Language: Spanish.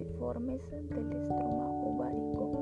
del estroma ovárico.